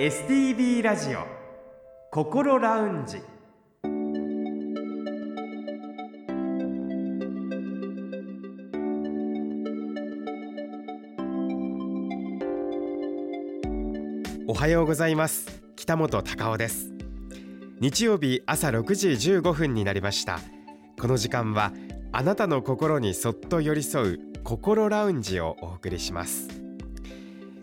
STB ラジオ心ラウンジ。おはようございます。北本孝雄です。日曜日朝6時15分になりました。この時間はあなたの心にそっと寄り添う心ラウンジをお送りします。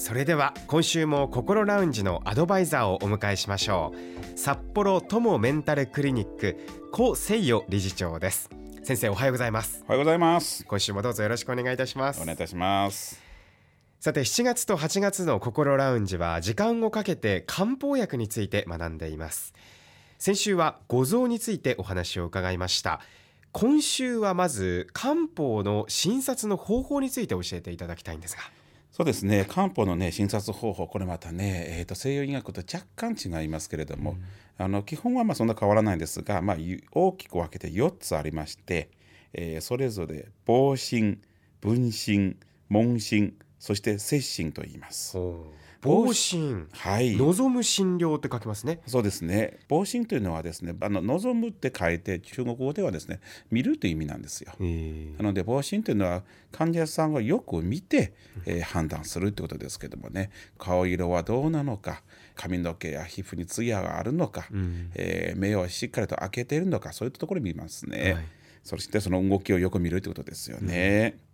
それでは今週も心ラウンジのアドバイザーをお迎えしましょう。札幌友メンタルクリニック高誠代理事長です。先生おはようございます。おはようございます。今週もどうぞよろしくお願いいたします。お願いいたします。さて7月と8月の心ラウンジは時間をかけて漢方薬について学んでいます。先週は五臓についてお話を伺いました。今週はまず漢方の診察の方法について教えていただきたいんですがそうですね。漢方のね診察方法これまたね、えーと、西洋医学と若干違いますけれども、うん、あの基本はまあそんな変わらないんですが、まあ、大きく分けて4つありまして、えー、それぞれ防疹分疹問診そして接診と言います。防診、はい、望む診療って書きますね。そうですね。防診というのはですね、あの望むって書いて中国語ではですね、見るという意味なんですよ。なので防診というのは患者さんがよく見て、えー、判断するってことですけどもね、顔色はどうなのか、髪の毛や皮膚にツヤがあるのか、うん、えー、目をしっかりと開けているのか、そういったところを見ますね。はい、そしてその動きをよく見るということですよね。うん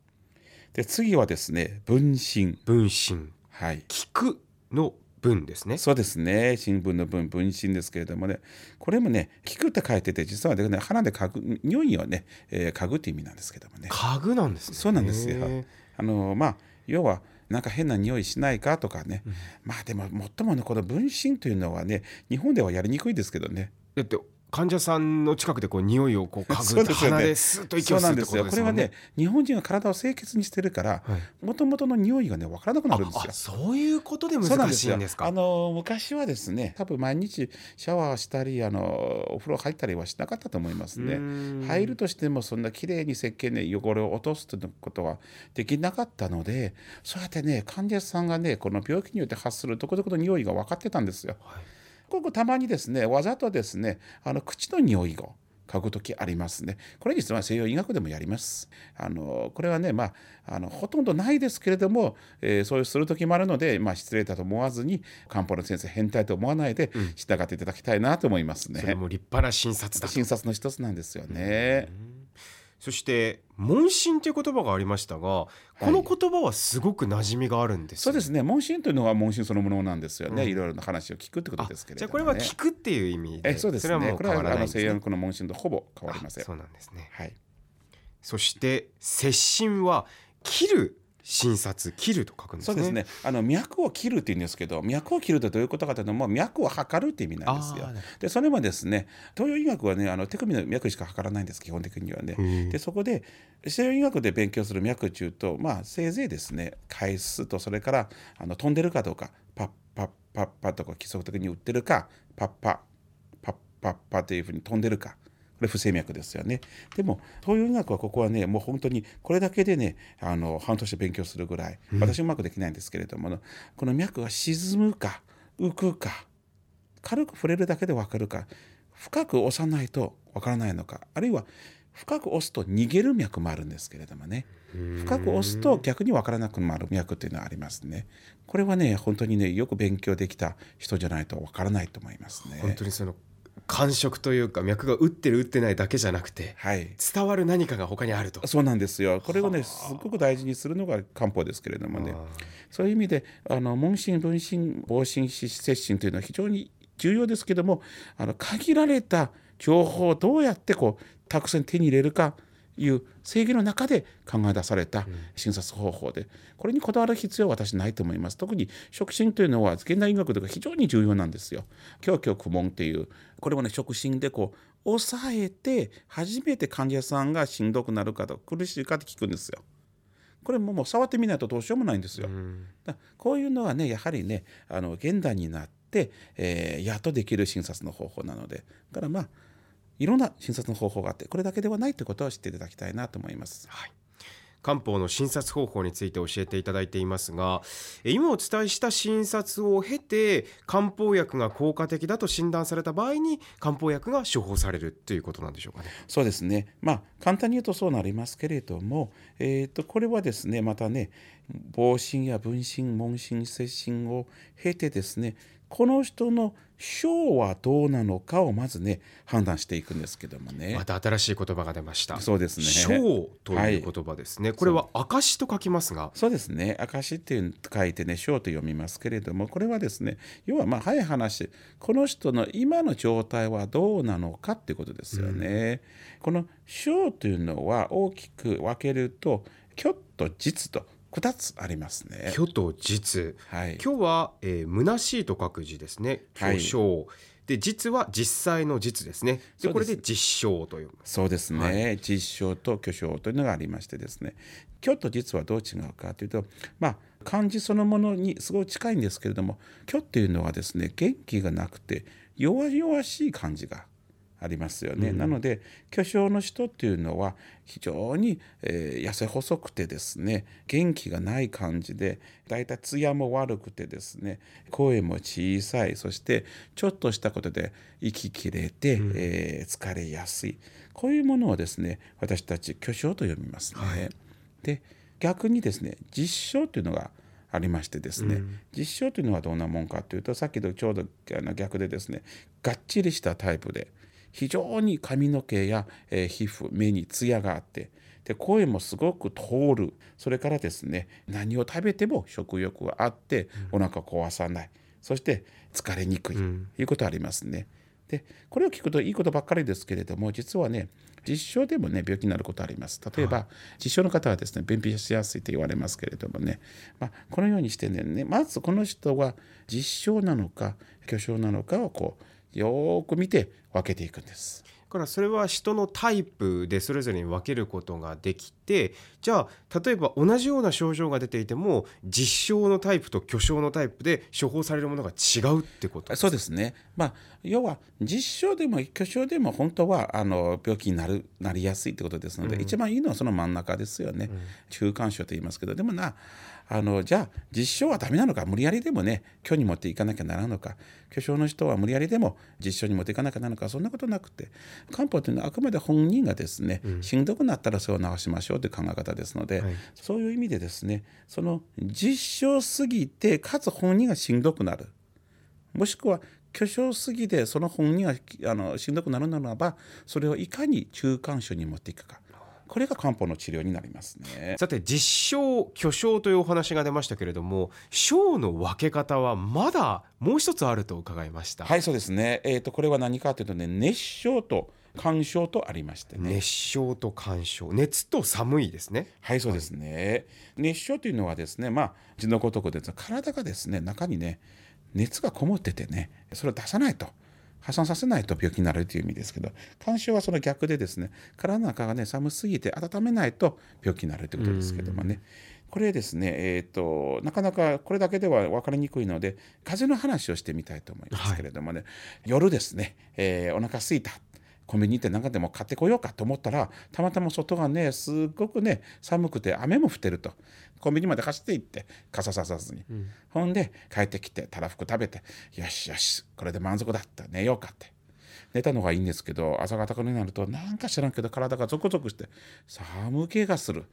で次はですね分身分身はい聞くの文ですね。そうですね。新聞の文分身ですけれどもね。これもね聞くって書いてて実はね鼻で嗅ぐ匂いをね、えー、嗅ぐって意味なんですけどもね。嗅ぐなんですね。そうなんですよ。あのまあ要はなんか変な匂いしないかとかね、うん、まあでも最もねこの分身というのはね日本ではやりにくいですけどね。だって患者さんの近くでこう匂いをこう嗅ぐ鼻でスッと息を吸うってことですよね。これはね日本人は体を清潔にしてるからもともとの匂いがね分からなくなるんですよ。そういうことで難しいんですか？あの昔はですね多分毎日シャワーしたりあのお風呂入ったりはしなかったと思いますね。入るとしてもそんな綺麗に石鹸で汚れを落とすということはできなかったのでそうやってね患者さんがねこの病気によって発するどこどこの匂いが分かってたんですよ。はいここたまにですねわざとですねあの口の匂いを嗅ぐ時ありますね。これ実は西洋医学でもやります。あのこれはね、まあ、あのほとんどないですけれども、えー、そういうする時もあるので、まあ、失礼だと思わずに漢方の先生変態と思わないで従っていただきたいなと思いますね。それも立派な診察だ診察の一つなんですよね。そして問診という言葉がありましたが、この言葉はすごく馴染みがあるんです、ね、そうですね。問診というのは問診そのものなんですよね。うん、いろいろな話を聞くってことですけれども、ね、じゃあこれは聞くっていう意味で、えそうですね。これはあの西洋の問診とほぼ変わりません。そうなんですね。はい。そして接診は切る診察切ると書くんですね。そうですね。あの脈を切るって言うんですけど、脈を切るってどういうことかというと、もう脈を測るって意味なんですよ。で、それもですね、東洋医学はね、あの手首の脈しか測らないんです。基本的にはね。で、そこで西洋医学で勉強する脈中と、まあせいぜいですね、回数とそれからあの飛んでるかどうか、パッパッパッパとか規則的に打ってるか、パッパパッパッパというふうに飛んでるか。これ不整脈ですよね。でも東洋医学はここはねもう本当にこれだけでねあの半年勉強するぐらい私うまくできないんですけれども、うん、この脈が沈むか浮くか軽く触れるだけで分かるか深く押さないと分からないのかあるいは深く押すと逃げる脈もあるんですけれどもね。深く押すと逆に分からなくなる脈っていうのはありますね。これはね本当にねよく勉強できた人じゃないと分からないと思いますね。本当にその感触というか脈が打ってる打ってないだけじゃなくて、はい、伝わる何かが他にあると。そうなんですよ。これをねすごく大事にするのが漢方ですけれどもね。そういう意味であの問診分診防診接診というのは非常に重要ですけどもあの限られた情報をどうやってこうたくさん手に入れるかいう制限の中で考え出された診察方法でこれにこだわる必要は私ないと思います。特に触診というのは現代医学とか非常に重要なんですよ。胸胸苦悶っていう。これもね触診でこう抑えて初めて患者さんがしんどくなるかと苦しいかって聞くんですよ。これももう触ってみないとどうしようもないんですよ。だこういうのはねやはりねあの現代になって、えー、やっとできる診察の方法なので。だからまあいろんな診察の方法があってこれだけではないということを知っていただきたいなと思います。はい漢方の診察方法について教えていただいていますが今お伝えした診察を経て漢方薬が効果的だと診断された場合に漢方薬が処方されるということなんでしょうかね。そうですねまあ簡単に言うとそうなりますけれども、えーと、これはですねまたね防診や分診問診接診を経てですねこの人の章はどうなのかをまずね判断していくんですけどもね。また新しい言葉が出ました。そうですね。章という言葉ですね、はい、これは証と書きますが。そうですね。証っていう書いてね章と読みますけれどもこれはですね要はまあ早い話。この人の今の状態はどうなのかっていうことですよね、うん、この章というのは大きく分けると虚と実と2つありますね。虚と実、はい、今日は、えー、虚しいと書く字ですね。虚称、はい、で実は実際の実ですね。でこれで実証というそうですね。はい、実証と虚称というのがありましてですね。虚と実はどう違うかというと、まあ漢字そのものにすごい近いんですけれども、虚っていうのはですね元気がなくて弱々しい感じがありますよね、うん、なので巨匠の人っていうのは非常に、えー、痩せ細くてですね元気がない感じでだいたい艶も悪くてですね声も小さいそしてちょっとしたことで息切れて、うん、えー、疲れやすい。こういうものをですね私たち巨匠と読みますね。はい、で逆にですね実証というのがありましてですね、うん、実証というのはどんなもんかというとさっきとちょうど逆でですねがっちりしたタイプで非常に髪の毛や、えー、皮膚目にツヤがあってで声もすごく通る。それからですね何を食べても食欲があってお腹壊さない、そして疲れにくい、ということありますね。でこれを聞くといいことばっかりですけれども実はね実証でもね病気になることあります。例えば、はい、実証の方はですね便秘しやすいと言われますけれどもね、まあ、このようにしてねまずこの人は実証なのか虚証なのかをこうよく見て分けていくんです。からそれは人のタイプでそれぞれに分けることができてじゃあ例えば同じような症状が出ていても実証のタイプと巨症のタイプで処方されるものが違うってことそうですね、まあ、要は実証でも巨症でも本当はあの病気になるなりやすいってことですので、うん、一番いいのはその真ん中ですよね、うん、中間症と言いますけど。でもなあのじゃあ実証はダメなのか無理やりでもね虚に持っていかなきゃならんのか。巨匠の人は無理やりでも実証に持っていかなきゃならんのか。そんなことなくて。漢方というのはあくまで本人がですね、うん、しんどくなったらそれを治しましょうという考え方ですので、はい、そういう意味でですねその実証すぎてかつ本人がしんどくなる。もしくは巨匠すぎてその本人があのしんどくなるならばそれをいかに中間種に持っていくかこれが漢方の治療になりますね。さて実証巨匠というお話が出ましたけれども症の分け方はまだもう一つあると伺いました。はいそうですね。えっ、ー、とこれは何かというとね熱症と干渉とありましてね。熱症と干渉。熱と寒いですね。はいそうですね、はい、熱症というのはですねまあ字のごとくです体がですね中にね熱がこもっててねそれを出さないと破産させないと病気になるという意味ですけど干渉はその逆でですね体の中がね寒すぎて温めないと病気になるということですけどもね。これですね、えーと、なかなかこれだけでは分かりにくいので風邪の話をしてみたいと思いますけれどもね、はい、夜ですね、えー、お腹すいたコンビニ行って何かでも買ってこようかと思ったらたまたま外がねすっごくね寒くて雨も降ってると。コンビニまで走って行って傘ささずに、うん、ほんで帰ってきてたらふく食べてよしよしこれで満足だった。寝ようかって。寝たのがいいんですけど朝方になるとなんか知らんけど体がゾクゾクして寒気がする。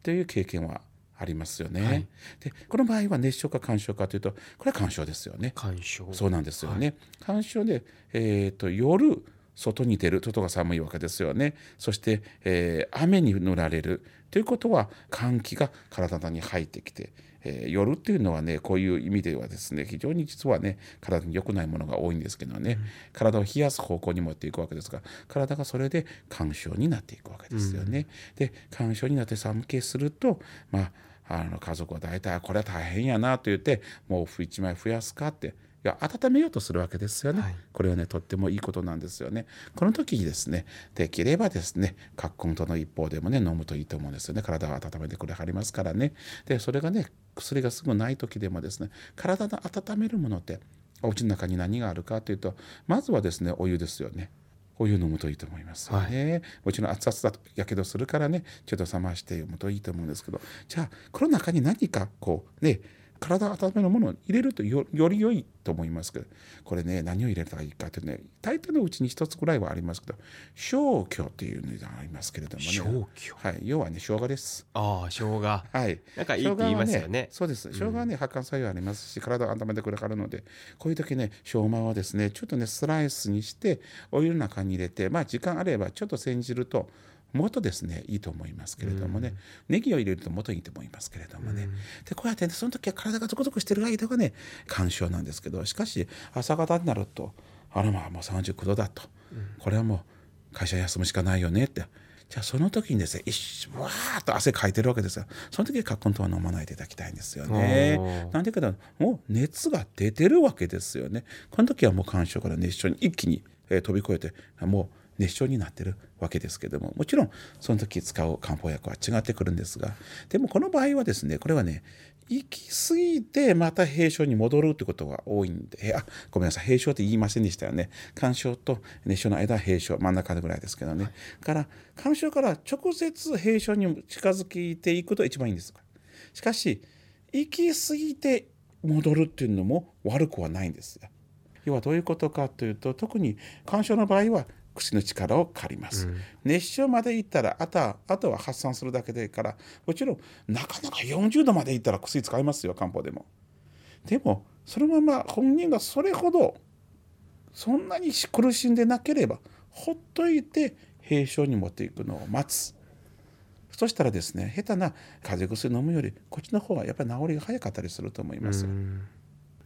っていう経験はありますよね。はい、でこの場合は熱症か寒症かというとこれは寒症ですよね。寒症。そうなんですよね。はい、寒症で、えーと夜外に出る外が寒いわけですよね。そして、えー、雨に塗られる。ということは寒気が体に入ってきてえー、夜っていうのはねこういう意味ではですね非常に実はね体に良くないものが多いんですけどね、うん、体を冷やす方向に持っていくわけですが体がそれで干渉になっていくわけですよね。うん、で干渉になって寒気するとまああの家族は大体これは大変やなと言って毛布1枚増やすかっていや温めようとするわけですよね、はい、これはねとってもいいことなんですよね。この時にですねできればですね葛根との一方でもね飲むといいと思うんですよね。体を温めてくれはりますからね。でそれがね薬がすぐない時でもですね体の温めるものってお家の中に何があるかというとまずはですねお湯ですよね。お湯飲むといいと思いますよね、はい、もちろん熱々だとやけどするからねちょっと冷まして読むといいと思うんですけど。じゃあこの中に何かこうね体を温めるものを入れるとより良いと思いますけどこれね何を入れたらいいかってね大抵のうちに一つぐらいはありますけど生姜っていうのがありますけれどもね生姜はい要はね生姜です。ああ生姜。はい。なんかいいって言いますよね、ね、そうです。生姜はね発汗作用ありますし体を温めてくれるのでこういう時ね生姜はですねちょっとねスライスにしてお湯の中に入れてまあ時間あればちょっと煎じるともっとですねいいと思いますけれどもね、うん、ネギを入れるともっといいと思いますけれどもね、うん、でこうやって、ね、その時は体がゾクゾクしてる間がね干渉なんですけどしかし朝方になるとあらまあもう39度だと、うん、これはもう会社休むしかないよねって。じゃあその時にですね一わーっと汗かいてるわけですよ。その時はカッコンとは飲まないでいただきたいんですよね。なんでかともう熱が出てるわけですよね。この時はもう干渉から熱傷に一気に、えー、飛び越えてもう熱傷になってるわけですけどももちろんその時使う漢方薬は違ってくるんですがでもこの場合はですねこれはね行き過ぎてまた閉所に戻るってことが多いんであごめんなさい閉所って言いませんでしたよね。干渉と熱傷の間は閉所真ん中ぐらいですけどね、はい、から干渉から直接閉所に近づけていくと一番いいんです。しかし行き過ぎて戻るっていうのも悪くはないんです。よ要はどういうことかというと特に干渉の場合は口の力を借ります、うん、熱傷までいったらあとはあとは発散するだけでいいからもちろんなかなか40度までいったら薬使いますよ漢方でも。でもそのまま本人がそれほどそんなに苦しんでなければほっといて閉所に持っていくのを待つ。そしたらですね下手な風邪薬飲むよりこっちの方がやっぱり治りが早かったりすると思います。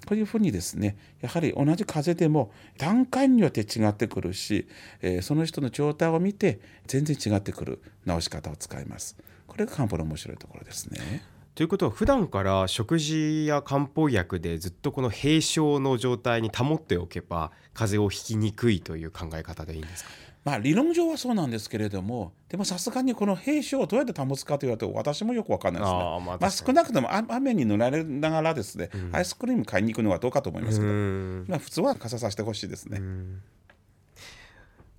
うんこういうふうにですねやはり同じ風邪でも段階によって違ってくるし、えー、その人の状態を見て全然違ってくる治し方を使います。これが漢方の面白いところですね。ということは普段から食事や漢方薬でずっとこの閉症の状態に保っておけば風邪をひきにくいという考え方でいいんですか？まあ、理論上はそうなんですけれどもでもさすがにこの兵士をどうやって保つかと言われると私もよく分かんないですね。あまあ、まあ、少なくとも雨に塗られながらですね、うん、アイスクリーム買いに行くのはどうかと思いますけど、まあ、普通は傘させてほしいですね。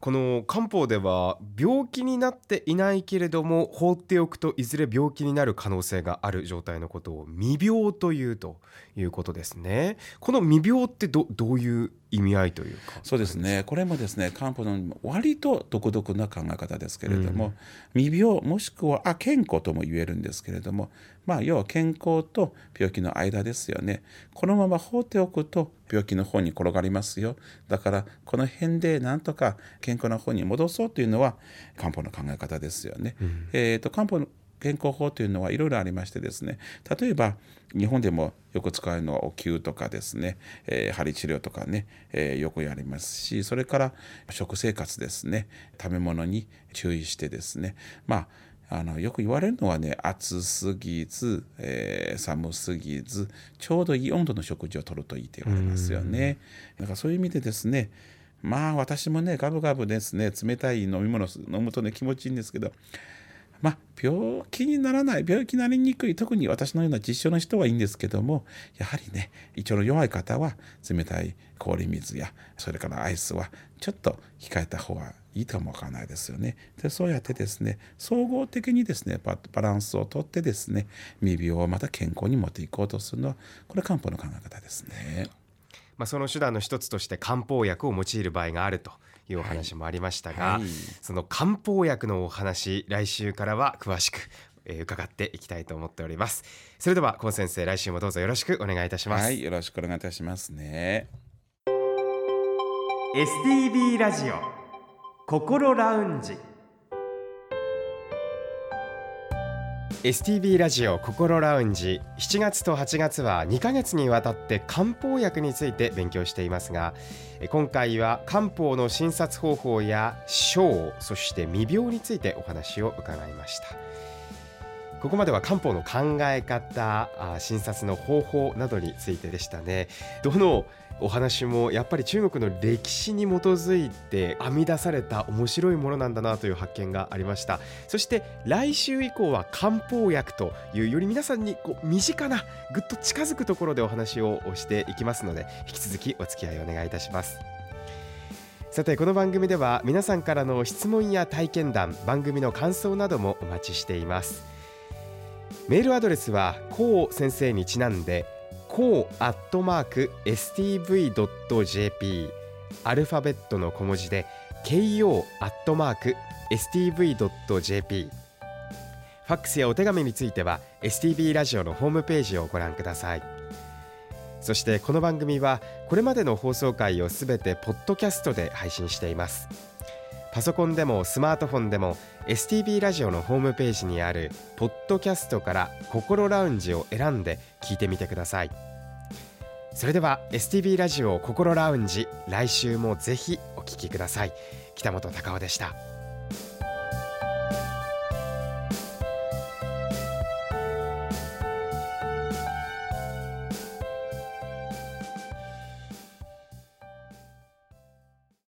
この漢方では病気になっていないけれども放っておくといずれ病気になる可能性がある状態のことを未病というということですね。この未病ってどどういう意味合いというか。そうですね。これもですね漢方の割と独特な考え方ですけれども、うん、未病もしくはあ健康とも言えるんですけれどもまあ要は健康と病気の間ですよね。このまま放っておくと病気の方に転がりますよ。だからこの辺でなんとか健康な方に戻そうというのは漢方の考え方ですよね。うん、えーと漢方の健康法というのはいろいろありましてですね例えば日本でもよく使うのはお灸とかですね、えー、針治療とかね、えー、よくやりますしそれから食生活ですね食べ物に注意してですねまああのよく言われるのはね暑すぎず、えー、寒すぎずちょうどいい温度の食事をとるといいと言われますよね。だからそういう意味でですねまあ私もねガブガブですね冷たい飲み物飲むとね気持ちいいんですけどまあ、病気にならない病気になりにくい特に私のような実証の人はいいんですけどもやはりね胃腸の弱い方は冷たい氷水やそれからアイスはちょっと控えた方がいいかもわからないですよね。でそうやってですね総合的にですねバランスをとってですね未病をまた健康に持っていこうとするのはこれ漢方の考え方ですね。まあ、その手段の一つとして漢方薬を用いる場合があるというお話もありましたが、はい。はい、その漢方薬のお話来週からは詳しくえー、伺っていきたいと思っております。それではコン先生来週もどうぞよろしくお願いいたします。はいよろしくお願いいたしますね。STB ラジオ心ラウンジ STB ラジオ心ラウンジ。7月と8月は2ヶ月にわたって漢方薬について勉強していますが今回は漢方の診察方法や症そして未病についてお話を伺いました。ここまでは漢方の考え方診察の方法などについてでしたね。どのお話もやっぱり中国の歴史に基づいて編み出された面白いものなんだなという発見がありました。そして来週以降は漢方薬というより皆さんにこう身近なぐっと近づくところでお話をしていきますので引き続きお付き合いお願いいたします。さてこの番組では皆さんからの質問や体験談番組の感想などもお待ちしています。メールアドレスはこう先生にちなんでこうアットマーク stv.jp アルファベットの小文字で ko アットマーク stv.jp ファックスやお手紙については STB ラジオのホームページをご覧ください。そしてこの番組はこれまでの放送回をすべてポッドキャストで配信しています。パソコンでもスマートフォンでも STB ラジオのホームページにあるポッドキャストから心ラウンジを選んで聞いてみてください。それでは STB ラジオ心ラウンジ来週もぜひお聞きください。北本隆夫でした。